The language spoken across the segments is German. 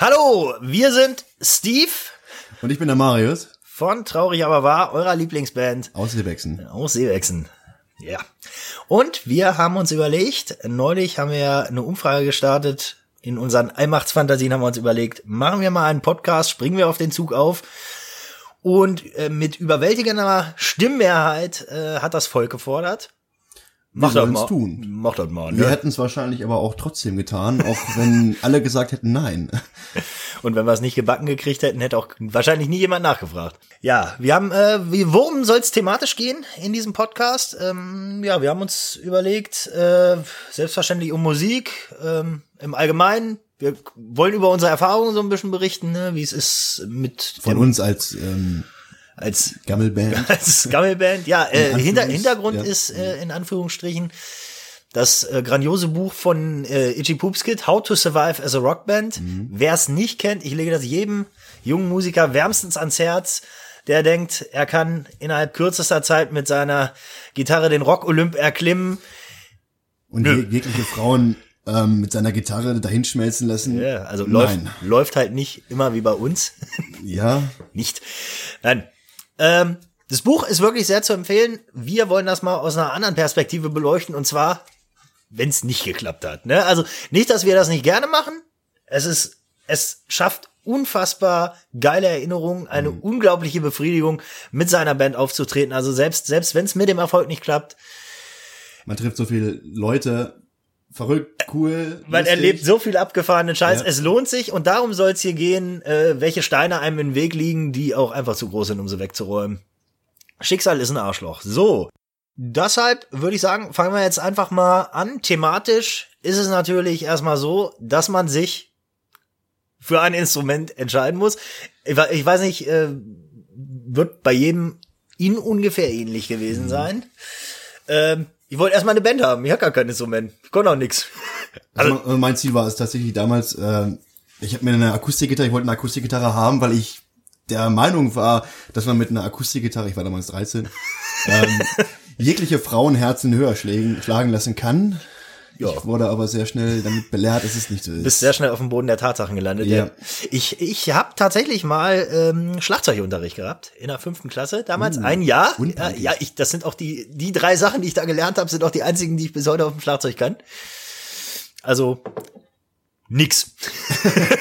Hallo, wir sind Steve Und ich bin der Marius von Traurig aber wahr, eurer Lieblingsband aus Seebexen. aus Seewechsen. Ja. Und wir haben uns überlegt, neulich haben wir eine Umfrage gestartet. In unseren Allmachtsfantasien haben wir uns überlegt, machen wir mal einen Podcast, springen wir auf den Zug auf. Und äh, mit überwältigender Stimmmehrheit äh, hat das Volk gefordert. Mach das sollen's mal. tun. Mach das mal. Wir Ne? hätten es wahrscheinlich aber auch trotzdem getan, auch wenn alle gesagt hätten nein. Und wenn wir es nicht gebacken gekriegt hätten, hätte auch wahrscheinlich nie jemand nachgefragt. Ja, wir haben, äh, wie, worum soll es thematisch gehen in diesem Podcast? Ähm, ja, wir haben uns überlegt, äh, selbstverständlich um Musik ähm, im Allgemeinen. Wir wollen über unsere Erfahrungen so ein bisschen berichten, ne, wie es ist mit Von uns als ähm, als Gammelband. als Gammelband. Ja, äh, In hinter, Hintergrund ja. ist äh, in Anführungsstrichen das äh, grandiose Buch von äh, Itchy Poops Kid, How to Survive as a Rockband. Mhm. Wer es nicht kennt, ich lege das jedem jungen Musiker wärmstens ans Herz, der denkt, er kann innerhalb kürzester Zeit mit seiner Gitarre den Rock-Olymp erklimmen. Und je, jegliche Frauen ähm, mit seiner Gitarre dahinschmelzen lassen. Ja, also läuft, läuft halt nicht immer wie bei uns. Ja, nicht. Nein. Ähm, das Buch ist wirklich sehr zu empfehlen. Wir wollen das mal aus einer anderen Perspektive beleuchten und zwar, wenn es nicht geklappt hat. Ne? Also nicht, dass wir das nicht gerne machen. Es ist, es schafft unfassbar geile Erinnerungen, eine unglaubliche Befriedigung, mit seiner Band aufzutreten. Also selbst, selbst wenn es mit dem Erfolg nicht klappt, man trifft so viele Leute. Verrückt, cool. man lustig. erlebt so viel abgefahrenen Scheiß. Ja. Es lohnt sich und darum soll es hier gehen, äh, welche Steine einem im Weg liegen, die auch einfach zu groß sind, um sie wegzuräumen. Schicksal ist ein Arschloch. So. Deshalb würde ich sagen, fangen wir jetzt einfach mal an. Thematisch ist es natürlich erstmal so, dass man sich für ein Instrument entscheiden muss. Ich we- ich weiß nicht, äh, wird bei jedem Ihnen ungefähr ähnlich gewesen sein. Ähm, ich wollte erstmal eine Band haben. Ich habe gar kein Instrument. Ich konnte auch nix. Also mein- mein Ziel war es tatsächlich damals, äh, ich habe mir eine Akustikgitarre, ich wollte eine Akustikgitarre haben, weil ich der Meinung war, dass man mit einer Akustikgitarre, ich war damals 13, ähm, jegliche Frauenherzen höher schlägen, schlagen lassen kann. Ja. Ich wurde aber sehr schnell damit belehrt, dass es nicht so ist. bist sehr schnell auf dem Boden der Tatsachen gelandet. Ja. Ich, ich habe tatsächlich mal ähm, Schlagzeugunterricht gehabt in der fünften Klasse damals. ein Jahr. Ja, unpeinlich. ja, ich, das sind auch die, die drei Sachen, die ich da gelernt habe, sind auch die einzigen, die ich bis heute auf dem Schlagzeug kann. Also nix.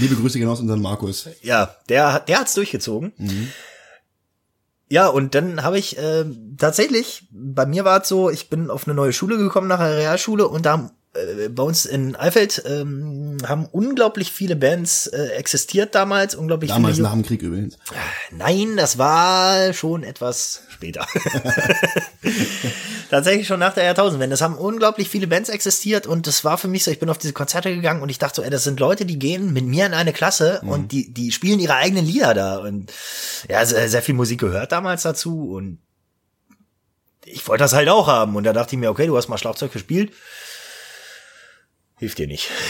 Liebe Grüße gehen aus unseren Markus. Ja, der, hat- der hat's durchgezogen. Ja, und dann habe ich äh, tatsächlich, bei mir war es so, ich bin auf eine neue Schule gekommen nach der Realschule und da äh, bei uns in Eifeld ähm, haben unglaublich viele Bands äh, existiert damals, unglaublich Damals viele. nach dem Krieg übrigens. Nein, das war schon etwas später. Tatsächlich schon nach der Jahrtausendwende. Es haben unglaublich viele Bands existiert und das war für mich so, ich bin auf diese Konzerte gegangen und ich dachte so, ey, das sind Leute, die gehen mit mir in eine Klasse und die, die spielen ihre eigenen Lieder da und ja, sehr, sehr viel Musik gehört damals dazu und ich wollte das halt auch haben und da dachte ich mir, okay, du hast mal Schlagzeug gespielt. Hilft dir nicht.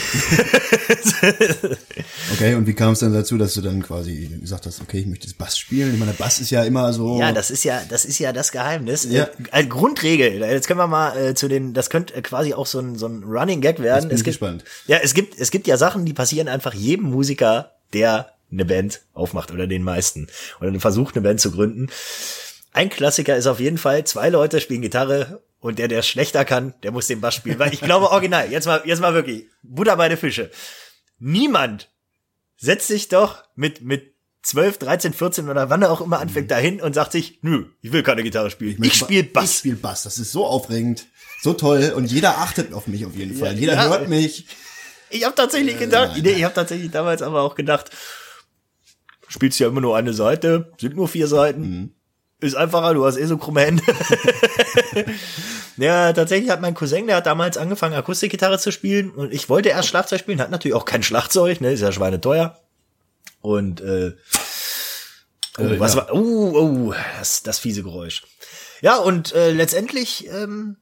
Okay, und wie kam es dann dazu, dass du dann quasi gesagt hast, okay, ich möchte das Bass spielen? Ich meine, Bass ist ja immer so. Ja, das ist ja, das ist ja das Geheimnis. Ja. Äh, Grundregel. Jetzt können wir mal äh, zu den, das könnte äh, quasi auch so ein, so ein Running Gag werden. Es gibt, gespannt. Ja, es gibt, es gibt ja Sachen, die passieren einfach jedem Musiker, der eine Band aufmacht oder den meisten oder versucht eine Band zu gründen. Ein Klassiker ist auf jeden Fall, zwei Leute spielen Gitarre und der, der es schlechter kann, der muss den Bass spielen. Weil ich glaube, original, jetzt mal, jetzt mal wirklich, Butter bei den Fische. Niemand setzt sich doch mit, mit 12, 13, 14 oder wann er auch immer anfängt dahin und sagt sich, nö, ich will keine Gitarre spielen. Ich, spiele Ich Bass. spiele Bass. Das ist so aufregend, so toll. Und jeder achtet auf mich auf jeden Fall. Ja, jeder ja. hört mich. Ich habe tatsächlich gedacht, nee, ich habe tatsächlich damals aber auch gedacht, spielst ja immer nur eine Seite, sind nur vier Seiten. Ist einfacher, du hast eh so krumme Hände. ja, tatsächlich hat mein Cousin, der hat damals angefangen, Akustikgitarre zu spielen und ich wollte erst Schlagzeug spielen, hat natürlich auch kein Schlagzeug, ne, ist ja schweineteuer. Und äh, oh, Äh, was ja. war, oh, oh, das, das fiese Geräusch. Ja, und äh, letztendlich ähm,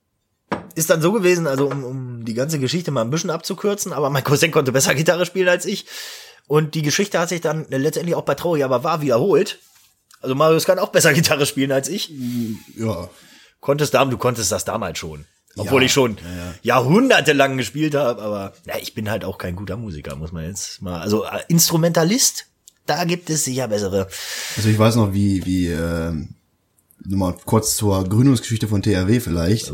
ist dann so gewesen, also um, um die ganze Geschichte mal ein bisschen abzukürzen, aber mein Cousin konnte besser Gitarre spielen als ich. Und die Geschichte hat sich dann letztendlich auch bei Traurig aber war wiederholt. Also Marius kann auch besser Gitarre spielen als ich. Ja. Konntest du konntest das damals schon. Obwohl Ja, ich schon ja, ja. jahrhundertelang gespielt habe, aber ja, ich bin halt auch kein guter Musiker, muss man jetzt mal. Also äh, Instrumentalist, da gibt es sicher bessere. Also ich weiß noch, wie, wie, ähm, nur mal kurz zur Gründungsgeschichte von TRW vielleicht.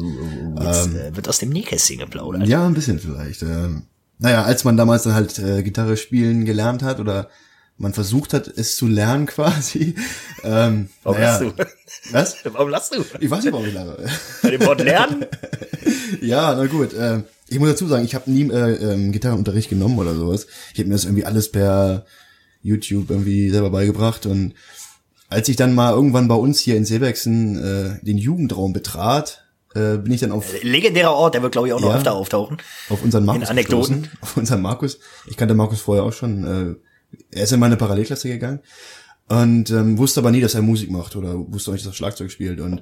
Jetzt äh, wird aus dem Nähkästchen geplaudert. Ja, ein bisschen vielleicht. Ähm, naja, als man damals dann halt äh, Gitarre spielen gelernt hat oder man versucht hat, es zu lernen quasi. Ähm, Warum naja, lachst du? Was? Warum lachst du? Ich weiß nicht, warum ich lache. Bei dem Wort lernen? ja, na gut. Äh, ich muss dazu sagen, ich habe nie äh, ähm, Gitarrenunterricht genommen oder sowas. Ich habe mir das irgendwie alles per YouTube irgendwie selber beigebracht und als ich dann mal irgendwann bei uns hier in Seebexen äh, den Jugendraum betrat, äh, bin ich dann auf Legendärer Ort, der wird, glaube ich, auch noch Ja. öfter auftauchen. auf unseren Markus Anekdoten. gestoßen. Auf unseren Markus. Ich kannte Markus vorher auch schon. Äh, er ist in meine Parallelklasse gegangen und ähm, wusste aber nie, dass er Musik macht oder wusste auch nicht, dass er Schlagzeug spielt. Und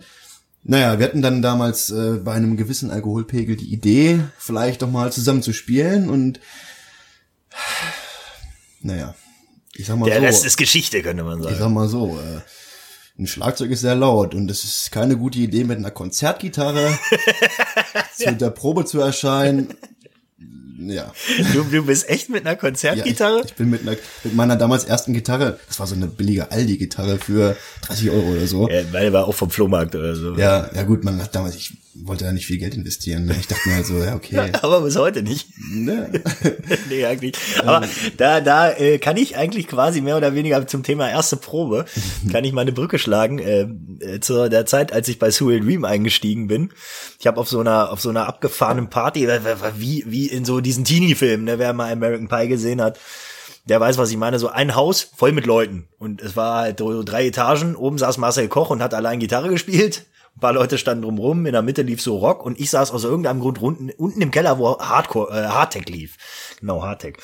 naja, wir hatten dann damals äh, bei einem gewissen Alkoholpegel die Idee, vielleicht doch mal zusammen zu spielen und naja, ich sag mal Der so. Rest ist Geschichte, könnte man Ich sagen. sag mal so, äh, ein Schlagzeug ist sehr laut und es ist keine gute Idee, mit einer Konzertgitarre zu der Probe zu erscheinen. Ja. Du, du bist echt mit einer ja Konzertgitarre? ich, ich bin mit, einer, mit meiner damals ersten Gitarre, das war so eine billige Aldi-Gitarre für 30 Euro oder so. Ja, weil war auch vom Flohmarkt oder so. Ja, ja gut, man hat damals, ich wollte da nicht viel Geld investieren. Ich dachte mir halt so, ja, okay. Aber bis heute nicht. Ne? nee, eigentlich. Aber da, da äh, kann ich eigentlich quasi mehr oder weniger zum Thema erste Probe, kann ich mal eine Brücke schlagen, äh, äh, zu der Zeit, als ich bei Surreal Dream eingestiegen bin. Ich habe auf so einer, auf so einer abgefahrenen Party, wie, wie in so diesen Teenie-Filmen, ne, wer mal American Pie gesehen hat, der weiß, was ich meine. So ein Haus voll mit Leuten. Und es war halt so drei Etagen. Oben saß Marcel Koch und hat allein Gitarre gespielt. Ein paar Leute standen drumrum. In der Mitte lief so Rock. Und ich saß aus irgendeinem Grund unten, unten im Keller, wo Hardcore, äh, Hardtech lief. Genau, Hardtech.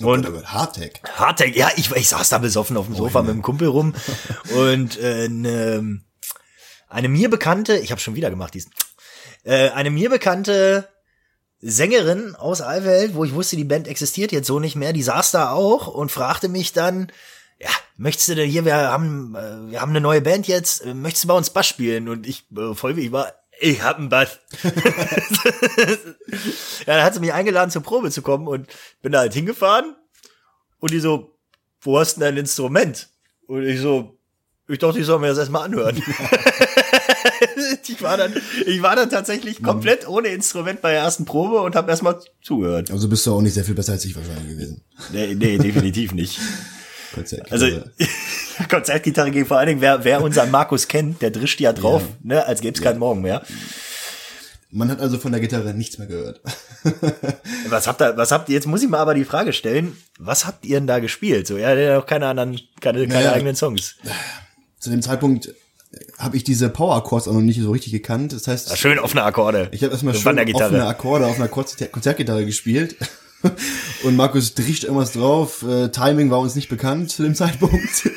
Und Hardtech. Hardtech, ja, ich, ich saß da besoffen auf dem Sofa mit dem Kumpel rum. und äh, ne, eine mir bekannte, ich habe schon wieder gemacht diesen, äh, eine mir bekannte Sängerin aus Allwelt, wo ich wusste, die Band existiert jetzt so nicht mehr, die saß da auch und fragte mich dann, ja, möchtest du denn hier, wir haben, äh, wir haben eine neue Band jetzt, äh, möchtest du bei uns Bass spielen? Und ich, äh, voll wie ich war, ich hab einen Bass. ja, dann hat sie mich eingeladen, zur Probe zu kommen und bin da halt hingefahren und die so, wo hast du denn dein Instrument? Und ich so, ich dachte, ich soll mir das erstmal anhören. ich war dann, ich war dann tatsächlich komplett ohne Instrument bei der ersten Probe und habe erstmal zugehört. Also bist du auch nicht sehr viel besser als ich wahrscheinlich gewesen. Nee, nee, definitiv nicht. Konzert. Also Konzertgitarre ging vor allen Dingen, wer, wer unseren Markus kennt, der drischt ja drauf, Ja. ne, als gäbe es keinen Morgen mehr. man hat also von der Gitarre nichts mehr gehört. Was habt ihr, was habt ihr, jetzt muss ich mal aber die Frage stellen, was habt ihr denn da gespielt? So, ja, der hat auch keine anderen, keine, keine Naja. eigenen Songs. Zu dem Zeitpunkt habe ich diese Power Chords auch noch nicht so richtig gekannt. Das heißt, Ah, Schön offene Akkorde. ich habe erstmal schön offene Akkorde auf einer Konzert Konzertgitarre gespielt. Und Markus drischt irgendwas drauf. Äh, Timing war uns nicht bekannt zu dem Zeitpunkt.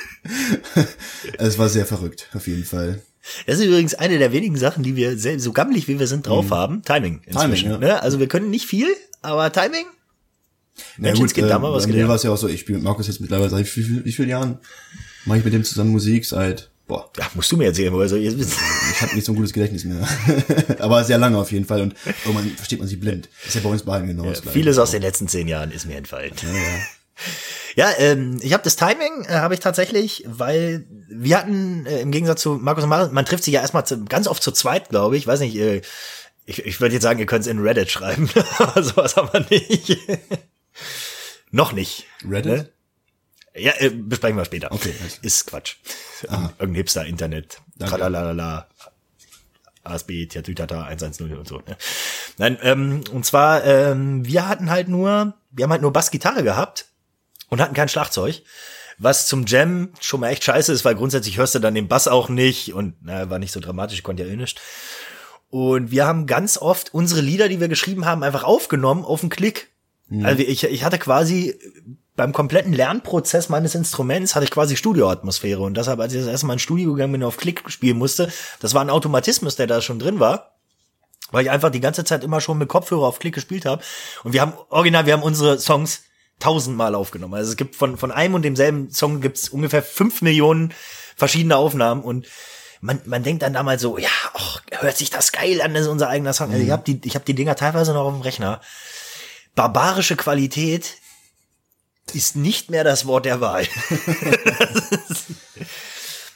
es war sehr verrückt, auf jeden Fall. Das ist übrigens eine der wenigen Sachen, die wir selbst, so gammelig wie wir sind drauf haben. Timing inzwischen. Mhm. Timing, ja. ne? Also wir können nicht viel, aber Timing. Na Menschenskind, da haben wir was bei mir war es ja auch so, ich spiele mit Markus jetzt mittlerweile seit wie, viel- wie vielen Jahren? Mache ich mit dem zusammen Musik seit, boah, Ja, musst du mir erzählen, woher soll ich jetzt wissen? ich habe nicht so ein gutes Gedächtnis mehr. Aber sehr lange auf jeden Fall und irgendwann versteht man sich blind. Ist ja bei uns beiden genau das Gleiche. Vieles aus den letzten zehn Jahren ist mir entfallen. Ja, ähm, ich habe das Timing, äh, habe ich tatsächlich, weil wir hatten äh, im Gegensatz zu Markus und Marius, man trifft sich ja erstmal zu, ganz oft zu zweit, glaube ich. Weiß nicht, äh, ich, ich würde jetzt sagen, ihr könnt es in Reddit schreiben. Aber sowas haben wir nicht. Noch nicht. Reddit? Ne? Ja, äh, besprechen wir später. Okay, Ist Quatsch. Irgendein Hipster-Internet. Danke. Tralalala. ASB, Tatütata, 110 und so. Ne? Nein, ähm, und zwar, ähm, wir hatten halt nur, wir haben halt nur Bassgitarre gehabt und hatten kein Schlagzeug. Was zum Jam schon mal echt scheiße ist, weil grundsätzlich hörst du dann den Bass auch nicht und na, war nicht so dramatisch, konnte ja eh nicht. Und wir haben ganz oft unsere Lieder, die wir geschrieben haben, einfach aufgenommen auf den Klick. Also ich, ich hatte quasi beim kompletten Lernprozess meines Instruments hatte ich quasi Studioatmosphäre und deshalb, als ich das erste Mal ins Studio gegangen bin und auf Klick spielen musste, das war ein Automatismus, der da schon drin war, weil ich einfach die ganze Zeit immer schon mit Kopfhörer auf Klick gespielt habe und wir haben original, wir haben unsere Songs tausendmal aufgenommen. Also es gibt von von einem und demselben Song gibt's ungefähr fünf Millionen verschiedene Aufnahmen und man, man denkt dann damals so, ja, och, hört sich das geil an, das ist unser eigener Song. Also ich habe die, ich habe die Dinger teilweise noch auf dem Rechner. Barbarische Qualität ist nicht mehr das Wort der Wahl.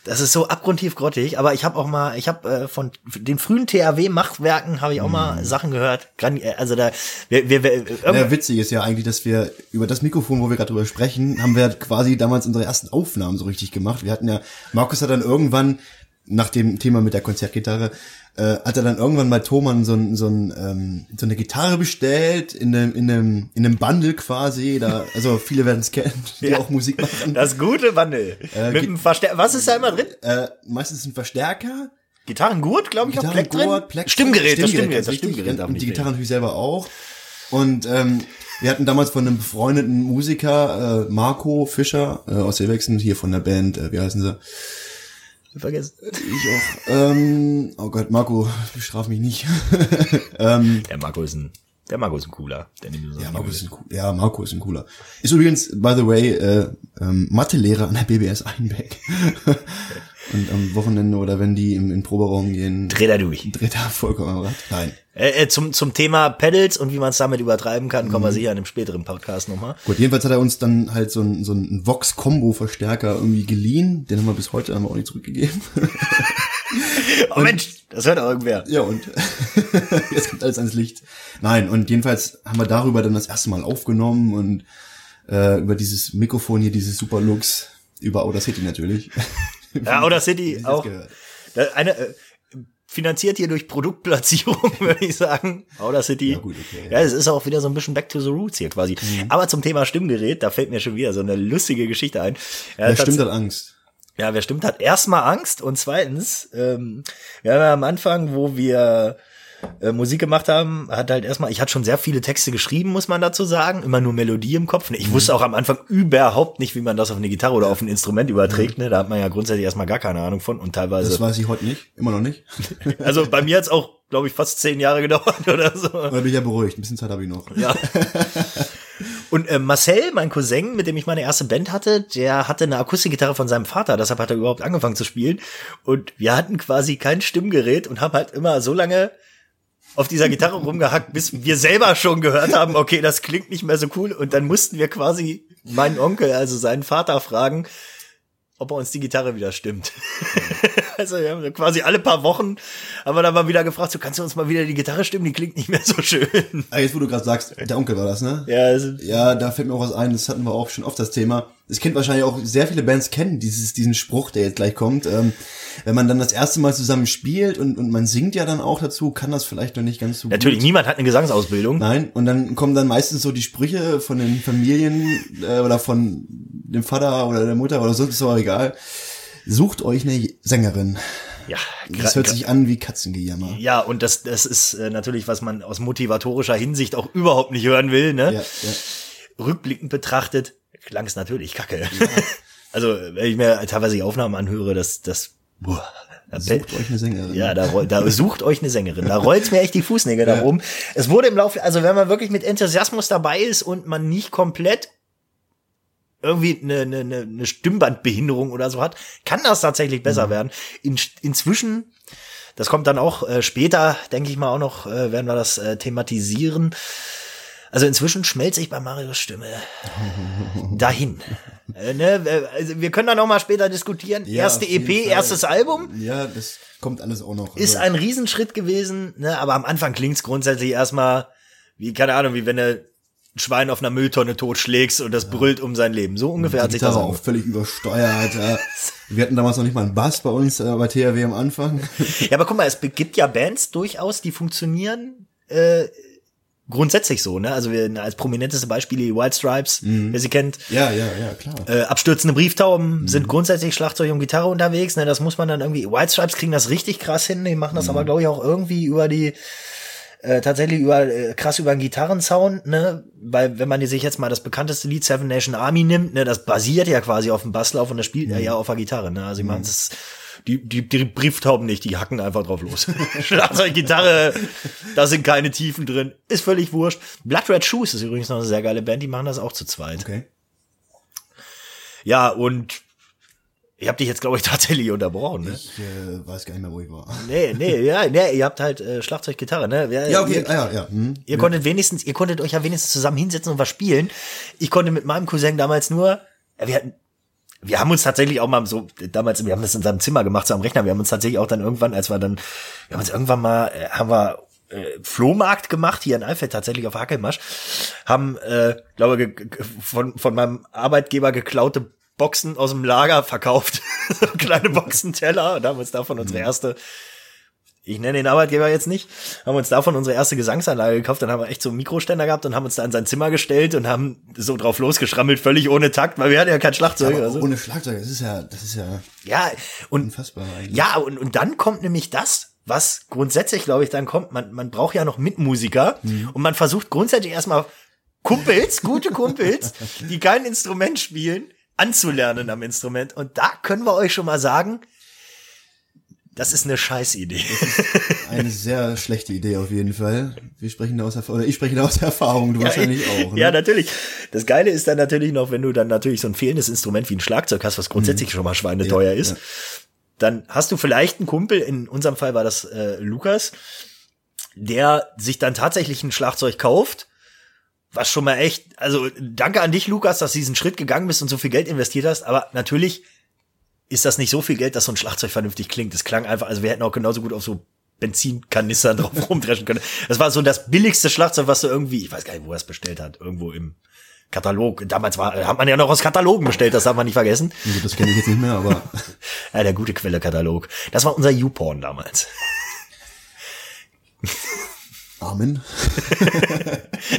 Das ist so abgrundtief grottig, aber ich habe auch mal, ich habe äh, von den frühen THW-Machwerken habe ich auch mal Sachen gehört. Äh, Also da, wir, wir, wir irgendwann- Ja, witzig ist ja eigentlich, dass wir über das Mikrofon, wo wir gerade drüber sprechen, haben wir quasi damals unsere ersten Aufnahmen so richtig gemacht. Wir hatten ja, Markus hat dann irgendwann, nach dem Thema mit der Konzertgitarre, äh, hat er dann irgendwann bei Thomann so, ein, so, ein, ähm, so eine Gitarre bestellt, in einem, in einem, in einem Bundle quasi. Da, also viele werden es kennen, die Ja. auch Musik machen. das gute Wandel. Äh, Mit dem Verstärker. Was ist da immer drin? Äh, meistens ein Verstärker, Gitarrengurt, glaube ich, auf Pleck drin. Pleck- Stimmgerät, das Stimmgerät, das. Stimmgerät darf Und die fehlen. Gitarre natürlich selber auch. Und ähm, wir hatten damals von einem befreundeten Musiker, äh, Marco Fischer äh, aus Silvexen, hier von der Band, äh, wie heißen sie? Vergessen. Ich auch. Ähm, oh Gott, Marco, bestraf mich nicht. ähm, Der Marco ist ein, der Marco ist ein cooler. Der nimmt so ja, Marco ist ein ja, Marco ist ein cooler. Ist übrigens, by the way, äh, ähm, Mathelehrer an der BBS Einbeck. Und am Wochenende oder wenn die im, im Proberaum gehen, Dreh da durch. dreht er vollkommen am Rad. Nein. Äh, äh, zum, zum Thema Pedals und wie man es damit übertreiben kann, kommen Mhm. wir sicher in einem späteren Podcast nochmal. Gut, jedenfalls hat er uns dann halt so einen, so einen Vox-Combo-Verstärker irgendwie geliehen. Den haben wir bis heute haben wir auch nicht zurückgegeben. Oh Mensch, das hört auch irgendwer. ja, und jetzt kommt alles ans Licht. Nein, und jedenfalls haben wir darüber dann das erste Mal aufgenommen und äh, über dieses Mikrofon hier, dieses Superlux, über Outer City natürlich. Ja, Outer City auch. Eine, äh, finanziert hier durch Produktplatzierung, würde ich sagen. Outer City. Ja, gut, okay. Ja, es ist auch wieder so ein bisschen back to the roots hier quasi. Mhm. Aber zum Thema Stimmgerät, da fällt mir schon wieder so eine lustige Geschichte ein. Ja, Ja, tats- stimmt, hat Angst. Ja, wer stimmt, hat erstmal Angst und zweitens, ähm, wir haben ja am Anfang, wo wir äh, Musik gemacht haben, hat halt erstmal, ich hatte schon sehr viele Texte geschrieben, muss man dazu sagen, immer nur Melodie im Kopf. Ne? Ich wusste auch am Anfang überhaupt nicht, wie man das auf eine Gitarre oder auf ein Instrument überträgt. Ne? Da hat man ja grundsätzlich erstmal gar keine Ahnung von und teilweise. Das weiß ich heute nicht. Immer noch nicht. also bei mir hat's auch, glaube ich, fast zehn Jahre gedauert oder so. Aber bin ich ja beruhigt. Ein bisschen Zeit habe ich noch. Ja. Und äh, Marcel, mein Cousin, mit dem ich meine erste Band hatte, der hatte eine Akustikgitarre von seinem Vater, deshalb hat er überhaupt angefangen zu spielen. Und wir hatten quasi kein Stimmgerät und haben halt immer so lange auf dieser Gitarre rumgehackt, bis wir selber schon gehört haben, okay, das klingt nicht mehr so cool. Und dann mussten wir quasi meinen Onkel, also seinen Vater, fragen, ob er uns die Gitarre wieder stimmt. also wir haben quasi alle paar Wochen haben wir dann mal wieder gefragt, so kannst du uns mal wieder die Gitarre stimmen, die klingt nicht mehr so schön. Ah, jetzt, wo du gerade sagst, der Onkel war das, ne? Ja, also, Ja, da fällt mir auch was ein, das hatten wir auch schon oft das Thema. Es kennt wahrscheinlich auch sehr viele Bands kennen dieses, diesen Spruch, der jetzt gleich kommt. Ähm, wenn man dann das erste Mal zusammen spielt und, und man singt ja dann auch dazu, kann das vielleicht noch nicht ganz so Natürlich, gut. niemand hat eine Gesangsausbildung. Nein, und dann kommen dann meistens so die Sprüche von den Familien äh, oder von dem Vater oder der Mutter oder so, ist auch egal. Sucht euch eine Sängerin. Ja, Das hört sich an wie Katzengejammer. ja, und das, das ist äh, natürlich, was man aus motivatorischer Hinsicht auch überhaupt nicht hören will. Ne? Ja, ja. Rückblickend betrachtet klang es natürlich kacke. also, wenn ich mir teilweise die Aufnahmen anhöre, das, das, boah, da Sucht euch eine Sängerin. Ja, da, da sucht euch eine Sängerin. Da rollt's mir echt die Fußnägel nach oben. Es wurde im Laufe, also wenn man wirklich mit Enthusiasmus dabei ist und man nicht komplett irgendwie eine, eine, eine Stimmbandbehinderung oder so hat, kann das tatsächlich besser werden. In, inzwischen, das kommt dann auch äh, später, denke ich mal auch noch, äh, werden wir das äh, thematisieren. Also inzwischen schmelze ich bei Marios Stimme dahin. Äh, ne, äh, also wir können da noch mal später diskutieren. Ja, Erste EP, Fall. erstes Album Ja, das kommt alles auch noch. ist Also- ein Riesenschritt gewesen, ne? aber am Anfang klingt's grundsätzlich erstmal wie, keine Ahnung, wie wenn du ein Schwein auf einer Mülltonne totschlägst und das brüllt um sein Leben. So ungefähr hat sich das auch völlig übersteuert. ja. Wir hatten damals noch nicht mal einen Bass bei uns äh, bei THW am Anfang. Ja, aber guck mal, es gibt ja Bands durchaus, die funktionieren äh, grundsätzlich so. Ne? Also wir als prominenteste Beispiele die White Stripes, wer sie kennt. ja, ja, ja, klar. Äh, abstürzende Brieftauben sind grundsätzlich Schlagzeug und Gitarre unterwegs. Ne? Das muss man dann irgendwie. White Stripes kriegen das richtig krass hin. Die machen das aber, glaube ich, auch irgendwie über die äh, tatsächlich über äh, krass über den Gitarrensound, ne? Weil wenn man sich jetzt mal das bekannteste Lied Seven Nation Army nimmt, ne, das basiert ja quasi auf dem Basslauf und das spielt er ja auf der Gitarre, ne? Also ich meine, das die, die, die Brieftauben nicht, die hacken einfach drauf los. Schlagzeug, Gitarre, da sind keine Tiefen drin. Ist völlig wurscht. Blood Red Shoes ist übrigens noch eine sehr geile Band, die machen das auch zu zweit. Okay. Ja, und Ich habe dich jetzt, glaube ich, tatsächlich unterbrochen. Ne? Ich äh, weiß gar nicht mehr, wo ich war. Nee, nee, ja, nee, ihr habt halt äh, Schlagzeug, Gitarre, ne? Ja, Ja, okay, Ihr, ah, ja, ja. Hm. ihr konntet wenigstens, ihr konntet euch ja wenigstens zusammen hinsetzen und was spielen. Ich konnte mit meinem Cousin damals nur, ja, wir hatten, wir haben uns tatsächlich auch mal so, damals, wir haben das in seinem Zimmer gemacht, so am Rechner, wir haben uns tatsächlich auch dann irgendwann, als wir dann, wir haben uns irgendwann mal, äh, haben wir äh, Flohmarkt gemacht, hier in Eifeld, tatsächlich auf Hackelmasch, haben, äh, glaube ge- von, von meinem Arbeitgeber geklaute Boxen aus dem Lager verkauft. so kleine Boxenteller und haben uns davon unsere erste, ich nenne den Arbeitgeber jetzt nicht, haben uns davon unsere erste Gesangsanlage gekauft, dann haben wir echt so einen Mikroständer gehabt und haben uns da in sein Zimmer gestellt und haben so drauf losgeschrammelt, völlig ohne Takt, weil wir hatten ja kein Schlagzeug. Aber also. ohne Schlagzeug, das ist ja, das ist ja Ja, und unfassbar eigentlich. ja, und, und dann kommt nämlich das, was grundsätzlich, glaube ich, dann kommt. Man, man braucht ja noch Mitmusiker und man versucht grundsätzlich erstmal Kumpels, gute Kumpels, die kein Instrument spielen, anzulernen am Instrument. Und da können wir euch schon mal sagen, das ist eine Scheißidee. Eine sehr schlechte Idee auf jeden Fall. Wir sprechen aus Erfahrung, ich spreche aus Erfahrung, du wahrscheinlich auch. Ne? Ja, natürlich. Das Geile ist dann natürlich noch, wenn du dann natürlich so ein fehlendes Instrument wie ein Schlagzeug hast, was grundsätzlich schon mal schweineteuer ist. ja. Dann hast du vielleicht einen Kumpel, in unserem Fall war das äh, Lukas, der sich dann tatsächlich ein Schlagzeug kauft, was schon mal echt, also danke an dich, Lukas, dass du diesen Schritt gegangen bist und so viel Geld investiert hast, aber natürlich ist das nicht so viel Geld, dass so ein Schlagzeug vernünftig klingt. Es klang einfach, also wir hätten auch genauso gut auf so Benzinkanistern drauf rumdreschen können. Das war so das billigste Schlagzeug, was du irgendwie, ich weiß gar nicht, wo er es bestellt hat, irgendwo im Katalog. Damals war, hat man ja noch aus Katalogen bestellt, das darf man nicht vergessen. Das kenne ich jetzt nicht mehr, aber Ja, der gute Quelle-Katalog. Das war unser YouPorn damals. Amen.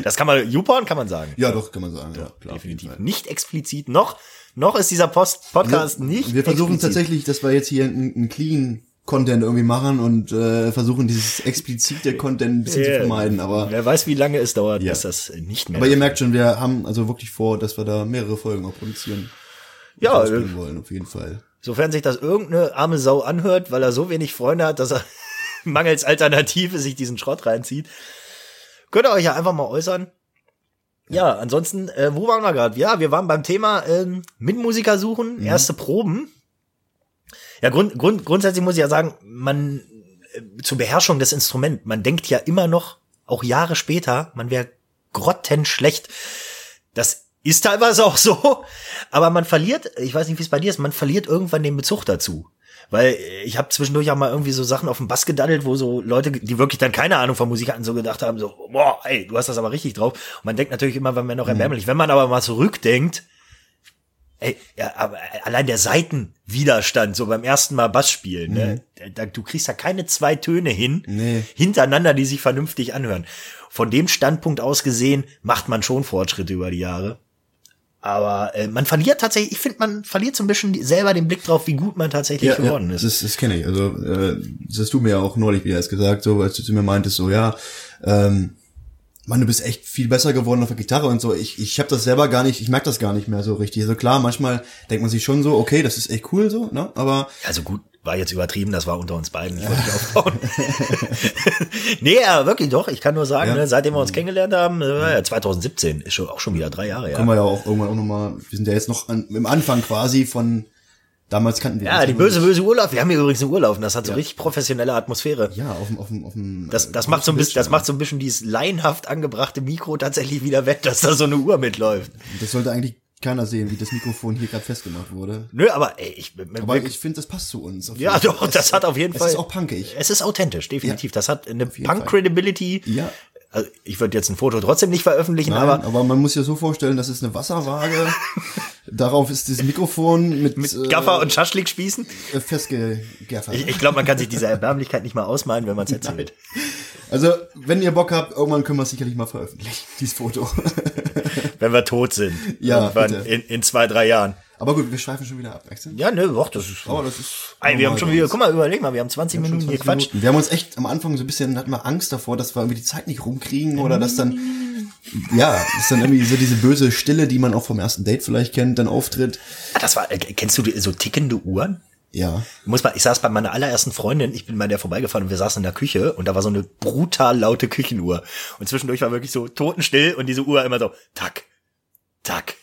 Das kann man, YouPorn kann man sagen. Ja, doch, kann man sagen. Ja, klar. Definitiv. Nicht explizit. Noch, noch ist dieser Post Podcast nicht. Wir versuchen explizit. tatsächlich, dass wir jetzt hier einen, einen clean Content irgendwie machen und äh, versuchen dieses explizite Content ein bisschen Ja. zu vermeiden. Aber, Wer weiß, wie lange es dauert, Ja. bis das nicht mehr. aber ihr merkt schon, wir haben also wirklich vor, dass wir da mehrere Folgen auch produzieren. ja, äh, wollen, auf jeden Fall. sofern sich das irgendeine arme Sau anhört, weil er so wenig Freunde hat, dass er mangels Alternative sich diesen Schrott reinzieht, könnt ihr euch ja einfach mal äußern. Ja, ansonsten, äh, wo waren wir gerade? Ja, wir waren beim Thema ähm, Mitmusiker suchen, erste Proben. Ja, Grund, Grund, grundsätzlich muss ich ja sagen, man äh, zur Beherrschung des Instruments, man denkt ja immer noch, auch Jahre später, man wäre grottenschlecht. Das ist teilweise auch so, aber man verliert, ich weiß nicht, wie es bei dir ist, man verliert irgendwann den Bezug dazu. Weil äh, ich habe zwischendurch auch mal irgendwie so Sachen auf dem Bass gedaddelt, wo so Leute, die wirklich dann keine Ahnung von Musik hatten, so gedacht haben, so, boah, ey, du hast das aber richtig drauf. Und man denkt natürlich immer, wenn man noch erbärmlich. Wenn man aber mal zurückdenkt, ey, ja, aber allein der Seitenwiderstand, so beim ersten Mal Bass spielen, ne, da, du kriegst da keine zwei Töne hin, Nee. hintereinander, die sich vernünftig anhören. Von dem Standpunkt aus gesehen macht man schon Fortschritte über die Jahre. Aber äh, man verliert tatsächlich, ich finde, man verliert so ein bisschen selber den Blick drauf, wie gut man tatsächlich geworden ist. Das, das kenne ich. Also äh, das hast du mir ja auch neulich wieder erst gesagt, so als du zu mir meintest, so ja, ähm, Mann, du bist echt viel besser geworden auf der Gitarre und so. Ich, ich habe das selber gar nicht, ich merke das gar nicht mehr so richtig. Also klar, manchmal denkt man sich schon so, okay, das ist echt cool so, ne? Aber Also gut, war jetzt übertrieben, das war unter uns beiden. Ich wollte dich aufbauen. nee, ja, wirklich doch. Ich kann nur sagen, Ja. ne, seitdem wir uns kennengelernt haben, äh, ja, 2017 ist schon auch schon wieder drei Jahre, können ja. wir ja auch irgendwann auch nochmal, wir sind ja jetzt noch an, im Anfang quasi von damals kannten wir Ja, die böse, böse Urlaub. Wir haben hier übrigens einen Urlaub und das hat so richtig professionelle Atmosphäre. Ja, auf dem, auf dem, auf dem. Das, das äh, macht so ein bisschen, das macht so ein bisschen dieses laienhaft angebrachte Mikro tatsächlich wieder weg, dass da so eine Uhr mitläuft. Das sollte eigentlich keiner sehen, wie das Mikrofon hier gerade festgemacht wurde. Nö, aber ey, ich, Aber ich finde, das passt zu uns. ja Fall. doch, das hat auf jeden es Fall. ist auch punkig. Es ist authentisch, definitiv. Das hat eine. Punk-Credibility. Ja. Also ich würde jetzt ein Foto trotzdem nicht veröffentlichen, Nein, aber aber, man muss ja so vorstellen, das ist eine Wasserwaage. Darauf ist das Mikrofon mit, mit äh, Gaffer und Schaschlik spießen. äh, festgegaffert. Ich, ich glaube, man kann sich diese Erbärmlichkeit nicht mal ausmalen, wenn man es erzählt. Also, wenn ihr Bock habt, irgendwann können wir es sicherlich mal veröffentlichen, dieses Foto. Wenn wir tot sind. Ja, in, in zwei, drei Jahren. Aber gut, wir schweifen schon wieder ab. Weißt du? Ja, nö, doch, das ist. Aber das ist. Ey, wir haben schon wieder, guck mal, überleg mal, wir haben 20 Schon Minuten 20 gequatscht. Minuten. Wir haben uns echt am Anfang so ein bisschen, hatten wir Angst davor, dass wir irgendwie die Zeit nicht rumkriegen oder dass dann, ja, dass dann irgendwie so diese böse Stille, die man auch vom ersten Date vielleicht kennt, dann auftritt. Ah, Das war, äh, kennst du die, so tickende Uhren? Ja. Muss mal, ich saß bei meiner allerersten Freundin, ich bin bei der vorbeigefahren und wir saßen in der Küche und da war so eine brutal laute Küchenuhr. Und zwischendurch war wirklich so totenstill und diese Uhr immer so, tack, tack,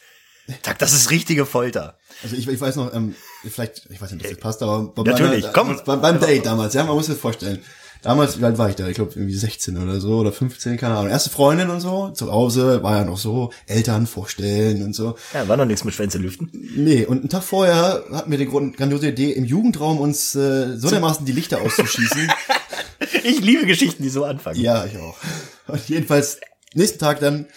Tag, das ist richtige Folter. Also ich, ich weiß noch, ähm, vielleicht, ich weiß nicht, ob das passt, aber bei Natürlich, meiner, komm. Beim, beim Date damals, ja, man muss sich das vorstellen. Damals, wie alt war ich da? Ich glaube irgendwie 16 oder so oder 15, keine Ahnung. Erste Freundin und so, zu Hause war ja noch so, Eltern vorstellen und so. Ja, war noch nichts mit Schwänze lüften. Nee, und einen Tag vorher hatten wir die grandiose Idee, im Jugendraum uns äh, so dermaßen die Lichter auszuschießen. Ich liebe Geschichten, die so anfangen. ja, ich auch. Und jedenfalls, nächsten Tag dann,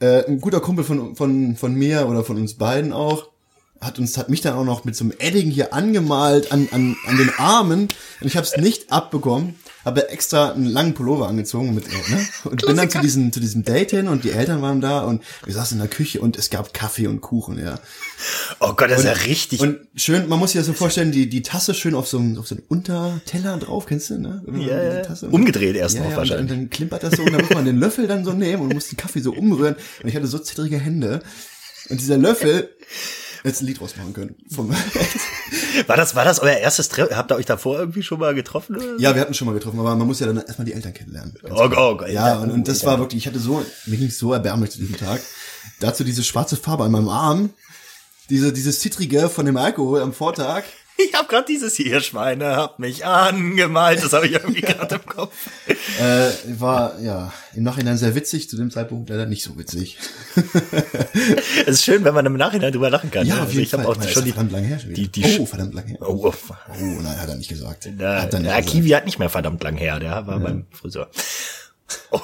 äh, ein guter Kumpel von, von, von mir oder von uns beiden auch, hat uns, hat mich dann auch noch mit so einem Edding hier angemalt an, an, an den Armen. Und ich habe es nicht abbekommen, habe extra einen langen Pullover angezogen mit, äh, ne? Und bin dann zu diesem, zu diesem Date hin und die Eltern waren da und wir saßen in der Küche und es gab Kaffee und Kuchen, ja. Oh Gott, das ist ja richtig. Und schön, man muss sich das so vorstellen, die, die Tasse schön auf so einem, auf so einem Unterteller drauf, kennst du, ne? Ja, ja. Tasse- Umgedreht erst ja, noch ja, und dann, wahrscheinlich. dann klimpert das so und dann muss man den Löffel dann so nehmen und muss den Kaffee so umrühren. Und ich hatte so zittrige Hände. Und dieser Löffel, jetzt ein Lied draus machen können. War das, war das euer erstes Treffen? Habt ihr euch davor irgendwie schon mal getroffen? Oder? ja, wir hatten schon mal getroffen, aber man muss ja dann erstmal die Eltern kennenlernen. Oh, oh, Gott. Ja, und, und das war wirklich, ich hatte so, mir ging so erbärmlich zu diesem Tag. Dazu diese schwarze Farbe an meinem Arm, diese, dieses Zittrige von dem Alkohol am Vortag. Ich habe gerade dieses hier Schweine habt mich angemalt. Das habe ich irgendwie gerade im Kopf. Äh, war, ja, im Nachhinein sehr witzig, zu dem Zeitpunkt leider nicht so witzig. Es ist schön, wenn man im Nachhinein drüber lachen kann. ne? Ja, auf jeden ich habe auch ist schon die, verdammt lang her die, die oh, verdammt lang her. Oh, Oh, oh. nein, hat er nicht gesagt. Na, hat er nicht ja, gesagt. Kiwi hat nicht mehr verdammt lang her. Der war beim Friseur. Oh,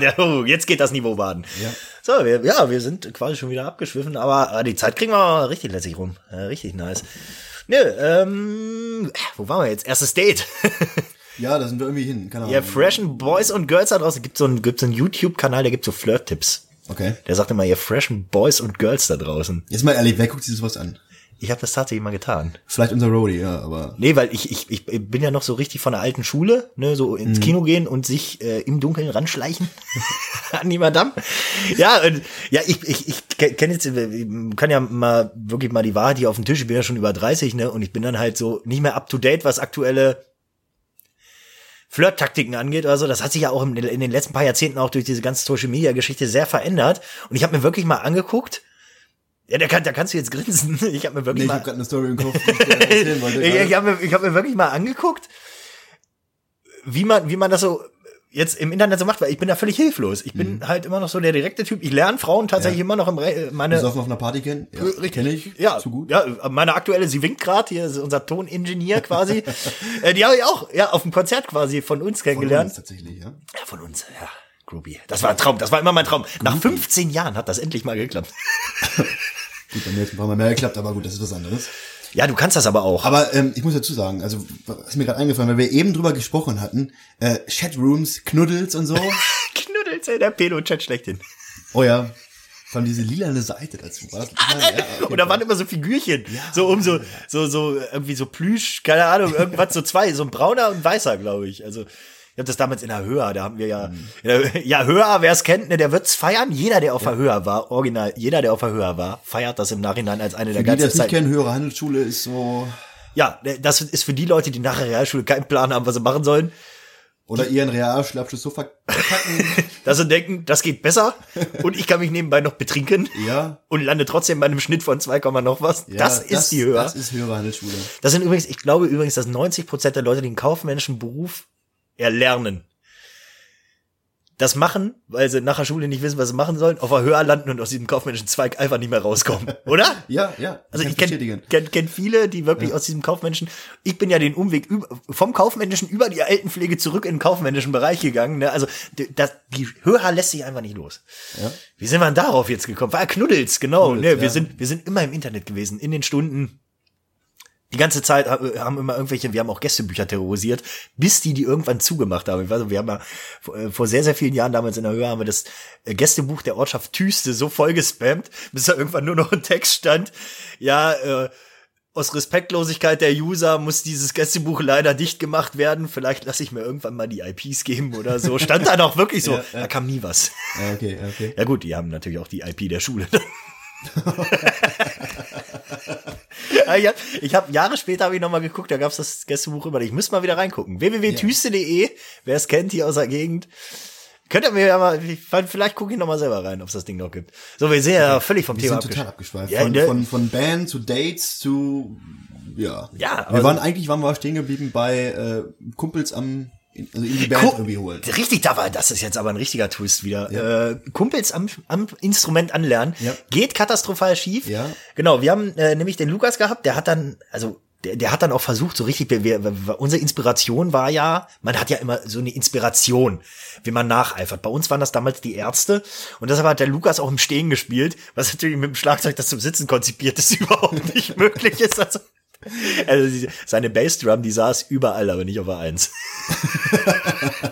der, oh, jetzt geht das Niveau baden. Ja. So, wir, ja, wir sind quasi schon wieder abgeschwiffen, aber äh, die Zeit kriegen wir richtig lässig rum. Äh, richtig nice. Nö, ähm, wo waren wir jetzt? Erstes Date. Ja, da sind wir irgendwie hin. Keine Ahnung. ja, freshen Boys und Girls da draußen. Gibt so einen, gibt's einen YouTube-Kanal, der gibt so Flirt-Tipps. Okay. Der sagt immer, ihr freshen Boys und Girls da draußen. Jetzt mal ehrlich, wer guckt sich sowas an? Ich habe das tatsächlich mal getan. Vielleicht unser Roadie, ja, aber. Nee, weil ich, ich, ich bin ja noch so richtig von der alten Schule, ne, so ins Kino gehen und sich äh, im Dunkeln ranschleichen an die Madame. Ja, und, ja, ich, ich, ich kenne jetzt, äh, kann ja mal wirklich mal die Wahrheit hier auf den Tisch, ich bin ja schon über 30, ne, und ich bin dann halt so nicht mehr up to date, was aktuelle Flirt-Taktiken angeht oder so. Das hat sich ja auch in, in den letzten paar Jahrzehnten auch durch diese ganze Social-Media-Geschichte sehr verändert. Und ich habe mir wirklich mal angeguckt, ja, da, kann, da kannst du jetzt grinsen. Ich habe mir wirklich Nee, ich mal habe gerade eine Story im Kopf, ich wollte. ich, ich habe mir, ich hab mir wirklich mal angeguckt, wie man, wie man das so jetzt im Internet so macht, weil ich bin da völlig hilflos. Ich bin halt immer noch so der direkte Typ. Ich lerne Frauen tatsächlich Ja. immer noch im Re meine Besoffen auf einer Party kennen? Ja, Richtig. Kenn ich. ja, Zu gut. ja, meine aktuelle, sie winkt gerade, hier ist unser Toningenieur quasi. äh, die habe ich auch ja auf dem Konzert quasi von uns Von kennengelernt. uns tatsächlich, ja. Ja, von uns, ja. Groovy. Das war ein Traum, das war immer mein Traum. Nach 15 Jahren hat das endlich mal geklappt. Gut, bei mir jetzt ein paar Mal mehr geklappt, aber gut, das ist was anderes. Ja, du kannst das aber auch. Aber ähm, ich muss dazu sagen, also was ist mir gerade eingefallen, weil wir eben drüber gesprochen hatten, äh, Chatrooms, Knuddels und so. Knuddels, ey, der Pedo-Chat schlechthin. oh ja, vor allem diese lilane Seite dazu. War das, ja, ja, auf Und da waren immer so Figürchen, so um so, so, so, irgendwie so Plüsch, keine Ahnung, irgendwas, so zwei, so ein brauner und weißer, glaube ich. Also, habe das damals in der Höhe, da haben wir ja, ja, Höher, wer es kennt, ne, der wird's feiern. Jeder, der auf der Höhe war, original, jeder, der auf der Höhe war, feiert das im Nachhinein als eine der. Die, die ganzen das nicht Zeit. kennen, höhere Handelsschule ist so, Ja, das ist für die Leute, die nach der Realschule keinen Plan haben, was sie machen sollen, oder ihren Realschulabschluss so verkacken. dass sie denken, das geht besser und ich kann mich nebenbei noch betrinken ja. und lande trotzdem bei einem Schnitt von 2, noch was. ja, das ist die Höhe. Das ist höhere Handelsschule. Das sind übrigens, ich glaube übrigens, dass 90 Prozent der Leute, die einen kaufmännischen Beruf erlernen, das machen, weil sie nach der Schule nicht wissen, was sie machen sollen, auf der Höhe landen und aus diesem kaufmännischen Zweig einfach nicht mehr rauskommen, oder? Ja, ja. Also ich kenne kenn, kenn viele, die wirklich aus diesem kaufmännischen, ich bin ja den Umweg über, vom kaufmännischen über die Altenpflege zurück in den kaufmännischen Bereich gegangen. Ne? Also das, die Höhe lässt sich einfach nicht los. Ja. Wie sind wir denn darauf jetzt gekommen? War ja Knuddels, genau. Knuddels, ne? Wir ja. sind wir sind immer im Internet gewesen, in den Stunden. Die ganze Zeit äh, haben immer irgendwelche, wir haben auch Gästebücher terrorisiert, bis die die irgendwann zugemacht haben. Ich weiß, nicht, wir haben ja vor- äh, sehr, sehr vielen Jahren damals in der Höhe haben wir das äh, Gästebuch der Ortschaft Tüste so voll gespammt, bis da irgendwann nur noch ein Text stand. Ja, äh, aus Respektlosigkeit der User muss dieses Gästebuch leider dicht gemacht werden. Vielleicht lasse ich mir irgendwann mal die IPs geben oder so. Stand da doch wirklich so. Ja, ja. Da kam nie was. Ja, okay, okay. Ja gut, die haben natürlich auch die IP der Schule. Ja, ich habe hab, Jahre später habe ich noch mal geguckt, da gab's das Gästebuch über. Ich müsste mal wieder reingucken. www.tüste.de, wer es kennt hier aus der Gegend. Könnt ihr mir ja mal, vielleicht gucke ich noch mal selber rein, ob es das Ding noch gibt. So, wir sind ja völlig vom Wir Thema sind total abgesch- abgeschweift. Ja, von, ne? von, von Band zu Dates zu, ja. Ja, aber Wir so- waren eigentlich, waren wir stehen geblieben bei äh, Kumpels am, also in die Band Ku- irgendwie holen. Richtig, da war, das ist jetzt aber ein richtiger Twist wieder. Äh, Kumpels am, am Instrument anlernen, Ja. geht katastrophal schief. Ja. Genau, wir haben äh, nämlich den Lukas gehabt, der hat dann, also der, der hat dann auch versucht, so richtig, wir, wir, unsere Inspiration war ja, man hat ja immer so eine Inspiration, wie man nacheifert. Bei uns waren das damals die Ärzte und deshalb hat der Lukas auch im Stehen gespielt, was natürlich mit dem Schlagzeug, das zum Sitzen konzipiert ist, überhaupt nicht möglich ist. Also, also seine Bassdrum, die saß überall, aber nicht auf der Eins.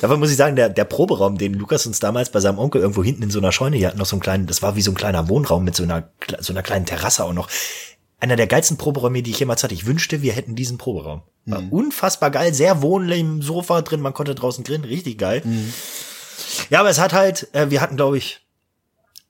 Dabei muss ich sagen, der, der Proberaum, den Lukas uns damals bei seinem Onkel irgendwo hinten in so einer Scheune, die hatten noch so einen kleinen, das war wie so ein kleiner Wohnraum mit so einer, so einer kleinen Terrasse auch noch. Einer der geilsten Proberäume, die ich jemals hatte. Ich wünschte, wir hätten diesen Proberaum. War unfassbar geil, sehr wohnlich im Sofa drin, man konnte draußen grillen, richtig geil. Ja, aber es hat halt, äh, wir hatten, glaube ich,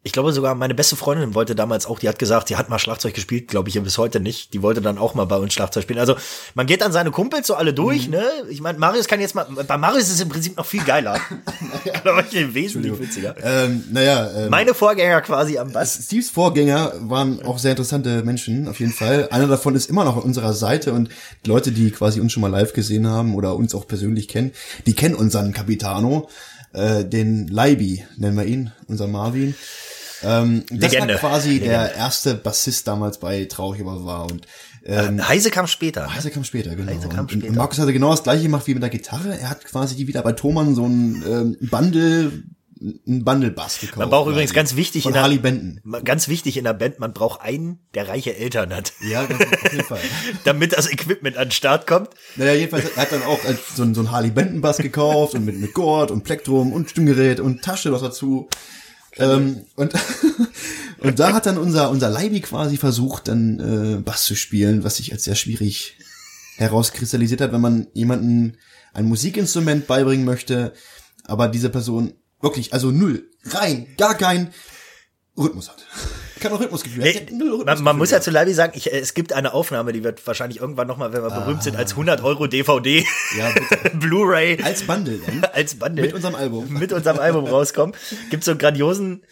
ich glaube sogar meine beste Freundin wollte damals auch, die hat gesagt, die hat mal Schlagzeug gespielt, glaube ich, bis heute nicht. Die wollte dann auch mal bei uns Schlagzeug spielen. Also man geht dann seine Kumpels so alle durch, ne? Ich meine, Marius kann jetzt mal, bei Marius ist es im Prinzip noch viel geiler. glaube ich, wesentlich witziger. Ähm, naja, ähm, Meine Vorgänger quasi am Bass. Steves Vorgänger waren auch sehr interessante Menschen, auf jeden Fall. Einer davon ist immer noch an unserer Seite und die Leute, die quasi uns schon mal live gesehen haben oder uns auch persönlich kennen, die kennen unseren Capitano, äh, den Leibi, nennen wir ihn, unser Marvin. Ähm, das Legende. war quasi der erste Bassist damals bei Traurig aber war und ähm, Heise kam später. Heise kam später, genau. Heise kam und, und später. Markus hatte genau das gleiche gemacht wie mit der Gitarre. Er hat quasi die wieder bei Thomann so ein ähm, Bundle, ein Bundle-Bass gekauft. Man braucht übrigens ganz wichtig in der, Harley Benton. ganz wichtig in der Band, man braucht einen, der reiche Eltern hat. Ja, ganz, auf jeden Fall. Damit das Equipment an den Start kommt. Naja, jedenfalls, er hat dann auch äh, so, ein- so ein Harley Benton Bass gekauft und mit, mit Gurt und Plektrum und Stimmgerät und Tasche noch dazu. Ähm, und, und da hat dann unser, unser Leibi quasi versucht, dann äh, Bass zu spielen, was sich als sehr schwierig herauskristallisiert hat, wenn man jemanden ein Musikinstrument beibringen möchte, aber diese Person wirklich, also null, rein, gar kein Rhythmus hat. Kein Rhythmusgefühl. Nee, null man, man muss ja Rhythmusgefühl zu Leibi sagen, ich, äh, es gibt eine Aufnahme, die wird wahrscheinlich irgendwann nochmal, wenn wir berühmt sind, als 100 Euro DVD, Ja. Blu-ray, Als Bundle dann. als Bundle. Mit unserem Album. Mit unserem Album rauskommen. Gibt so einen grandiosen,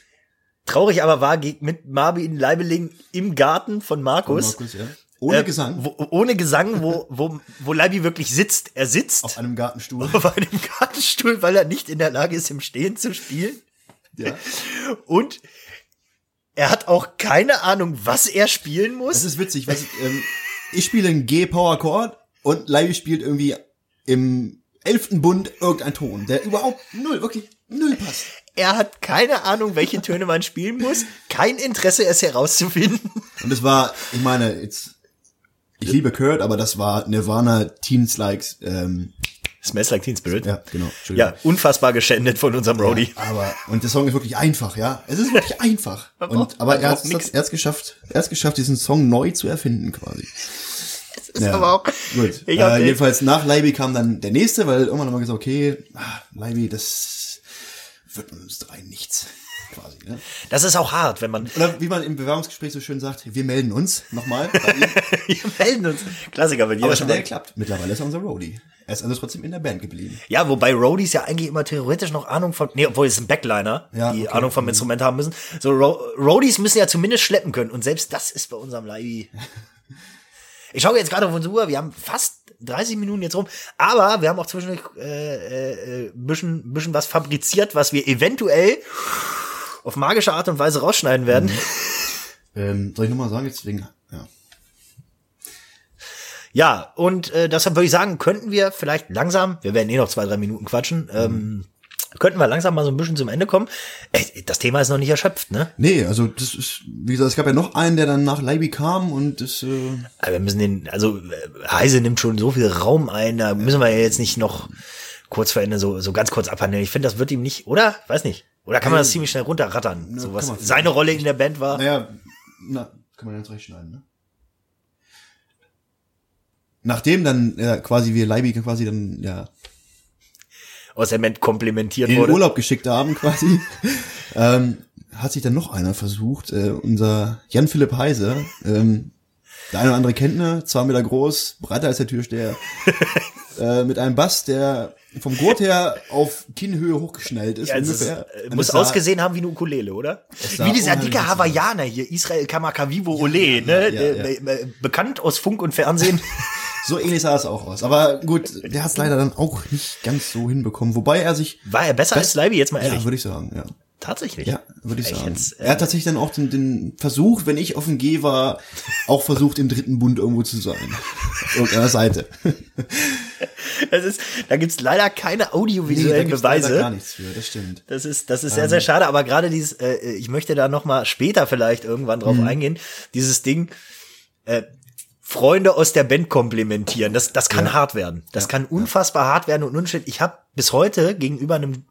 traurig aber wahr, mit Marvin Leibeling im Garten von Markus. Markus, ja. Ohne Äh, Gesang. Wo, ohne Gesang, wo, wo, wo Leibi wirklich sitzt. Er sitzt Auf einem Gartenstuhl. auf einem Gartenstuhl, weil er nicht in der Lage ist, im Stehen zu spielen. Ja. Und er hat auch keine Ahnung, was er spielen muss. Das ist witzig, was, ähm, ich spiele einen G-Power-Chord und Leiby spielt irgendwie im elften Bund irgendein Ton, der überhaupt null, wirklich null passt. Er hat keine Ahnung, welche Töne man spielen muss. Kein Interesse, es herauszufinden. Und es war, ich meine, jetzt, ich liebe Kurt, aber das war Nirvana Teens Likes, ähm, Smells Like Teen Spirit. ja, genau, Entschuldigung. Ja, unfassbar geschändet von unserem Roadie. Aber, und der Song ist wirklich einfach, ja. Es ist wirklich einfach. Und, aber er hat es er geschafft, er hat's geschafft, diesen Song neu zu erfinden, quasi. Das ist aber auch. Gut. Äh, den- jedenfalls nach Leiby kam dann der nächste, weil irgendwann haben wir gesagt, okay, ah, Leiby, das wird mit uns drei nichts. Quasi, ne? Das ist auch hart, wenn man. Oder wie man im Bewerbungsgespräch so schön sagt, wir melden uns nochmal. Wir melden uns. Klassiker bei dir. Aber hat ja geklappt. Mittlerweile ist er unser Roadie. Er ist also trotzdem in der Band geblieben. Ja, wobei Roadies ja eigentlich immer theoretisch noch Ahnung von, nee, obwohl es ein Backliner, Ja, die okay. Ahnung vom Instrument haben müssen. So, Ro Roadies müssen ja zumindest schleppen können. Und selbst das ist bei unserem Leibi. Ich schaue jetzt gerade auf unsere Uhr, wir haben fast 30 Minuten jetzt rum, aber wir haben auch zwischendurch äh, äh, äh, bisschen, bisschen was fabriziert, was wir eventuell auf magische Art und Weise rausschneiden werden. Ähm, soll ich nochmal sagen, jetzt wegen, ja. Ja, und äh, deshalb würde ich sagen, könnten wir vielleicht langsam, wir werden eh noch zwei, drei Minuten quatschen, ähm, könnten wir langsam mal so ein bisschen zum Ende kommen. Äh, das Thema ist noch nicht erschöpft, ne? Nee, also das ist, wie gesagt, es gab ja noch einen, der dann nach Leiby kam und das, äh, Aber wir müssen den, also Heise nimmt schon so viel Raum ein, da müssen wir ja jetzt nicht noch kurz vor Ende so, so ganz kurz abhandeln. Ich finde, das wird ihm nicht, oder? Weiß nicht. Oder kann man das ziemlich schnell runterrattern? so was seine Rolle in der Band war. Naja, na, kann man ganz recht schneiden, ne? Nachdem dann ja, quasi wir Leiby quasi dann ja aus der Band komplimentiert in wurde. Urlaub geschickt haben quasi, ähm, hat sich dann noch einer versucht, äh, unser Jan-Philipp Heise, ähm, Der eine oder andere kennt ne, zwei Meter groß, breiter als der Türsteher. äh, mit einem Bass, der vom Gurt her auf Kinnhöhe hochgeschnellt ist. Ja, es ist, ungefähr. äh, muss ausgesehen haben wie eine Ukulele, oder? Wie dieser dicke. Hawaiianer hier, Israel Kamakawiwo Ole, ne? ja, Äh, äh, bekannt aus Funk und Fernsehen. So ähnlich sah es auch aus. Aber gut, der hat es leider dann auch nicht ganz so hinbekommen. Wobei er sich, War er besser als Leiby, jetzt mal ehrlich? ja, würde ich sagen, ja. Tatsächlich. Ja, würde ich Ich sagen. äh, er hat tatsächlich dann auch den, den Versuch, wenn ich auf dem G war, auch versucht, im dritten Bund irgendwo zu sein. Auf irgendeiner Seite. Das ist, da gibt's leider keine audiovisuellen leider Beweise. gar nichts für, das stimmt. Das ist, das ist sehr, sehr schade, aber gerade dieses, äh, ich möchte da noch mal später vielleicht irgendwann drauf eingehen, dieses Ding, äh, Freunde aus der Band komplimentieren, das, das kann hart werden. Das kann unfassbar hart werden und unschön. Ich habe bis heute gegenüber einem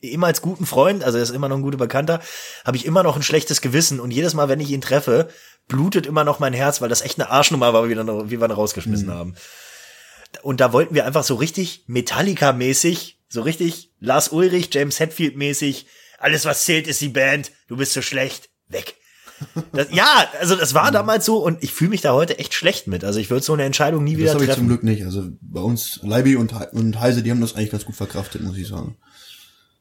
ehemals guten Freund, also er ist immer noch ein guter Bekannter, habe ich immer noch ein schlechtes Gewissen und jedes Mal, wenn ich ihn treffe, blutet immer noch mein Herz, weil das echt eine Arschnummer war, wie wir, dann, wie wir ihn rausgeschmissen haben. Und da wollten wir einfach so richtig Metallica-mäßig, so richtig Lars Ulrich, James Hetfield-mäßig, alles was zählt ist die Band, du bist so schlecht, weg. Das, ja, also das war damals so und ich fühle mich da heute echt schlecht mit. Also ich würde so eine Entscheidung nie Das wieder habe ich zum treffen. Glück nicht. Also bei uns, Leiby und, und Heise, die haben das eigentlich ganz gut verkraftet, muss ich sagen.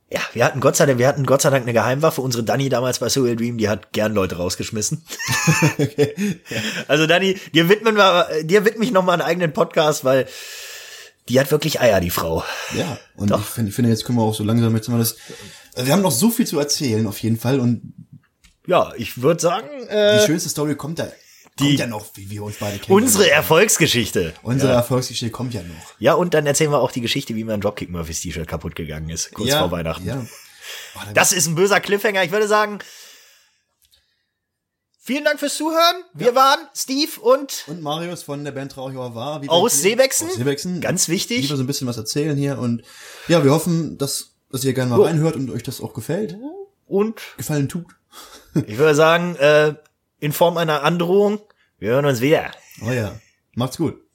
Ja, wir hatten Gott sei Dank, wir hatten Gott sei Dank eine Geheimwaffe. Unsere Dani damals bei Soul Dream, die hat gern Leute rausgeschmissen. Also Dani, dir widmen wir, dir widme ich noch mal einen eigenen Podcast, weil die hat wirklich Eier, die Frau. Ja, und Doch. ich finde, ich finde, jetzt können wir auch so langsam jetzt mal das. Wir haben noch so viel zu erzählen, auf jeden Fall. Und Ja, ich würde sagen, die äh, schönste Story kommt da. die- kommt ja noch, wie wir uns beide kennen. unsere Erfolgsgeschichte. Unsere Erfolgsgeschichte kommt ja noch. Ja, und dann erzählen wir auch die Geschichte, wie mein Dropkick Murphys T-Shirt kaputt gegangen ist, kurz ja, vor Weihnachten. Ja. Oh, da- Das ist ein böser Cliffhanger. Ich würde sagen, vielen Dank fürs Zuhören. Wir waren Steve und und Marius von der Band Traucher war wie Aus Seebexen. Aus Seebexen. Ganz wichtig. Lieber so ein bisschen was erzählen hier und ja, wir hoffen, dass, dass ihr gerne mal Jo. reinhört und euch das auch gefällt. und Gefallen tut. Ich würde sagen, äh, in Form einer Androhung, wir hören uns wieder. Oh ja. Macht's gut.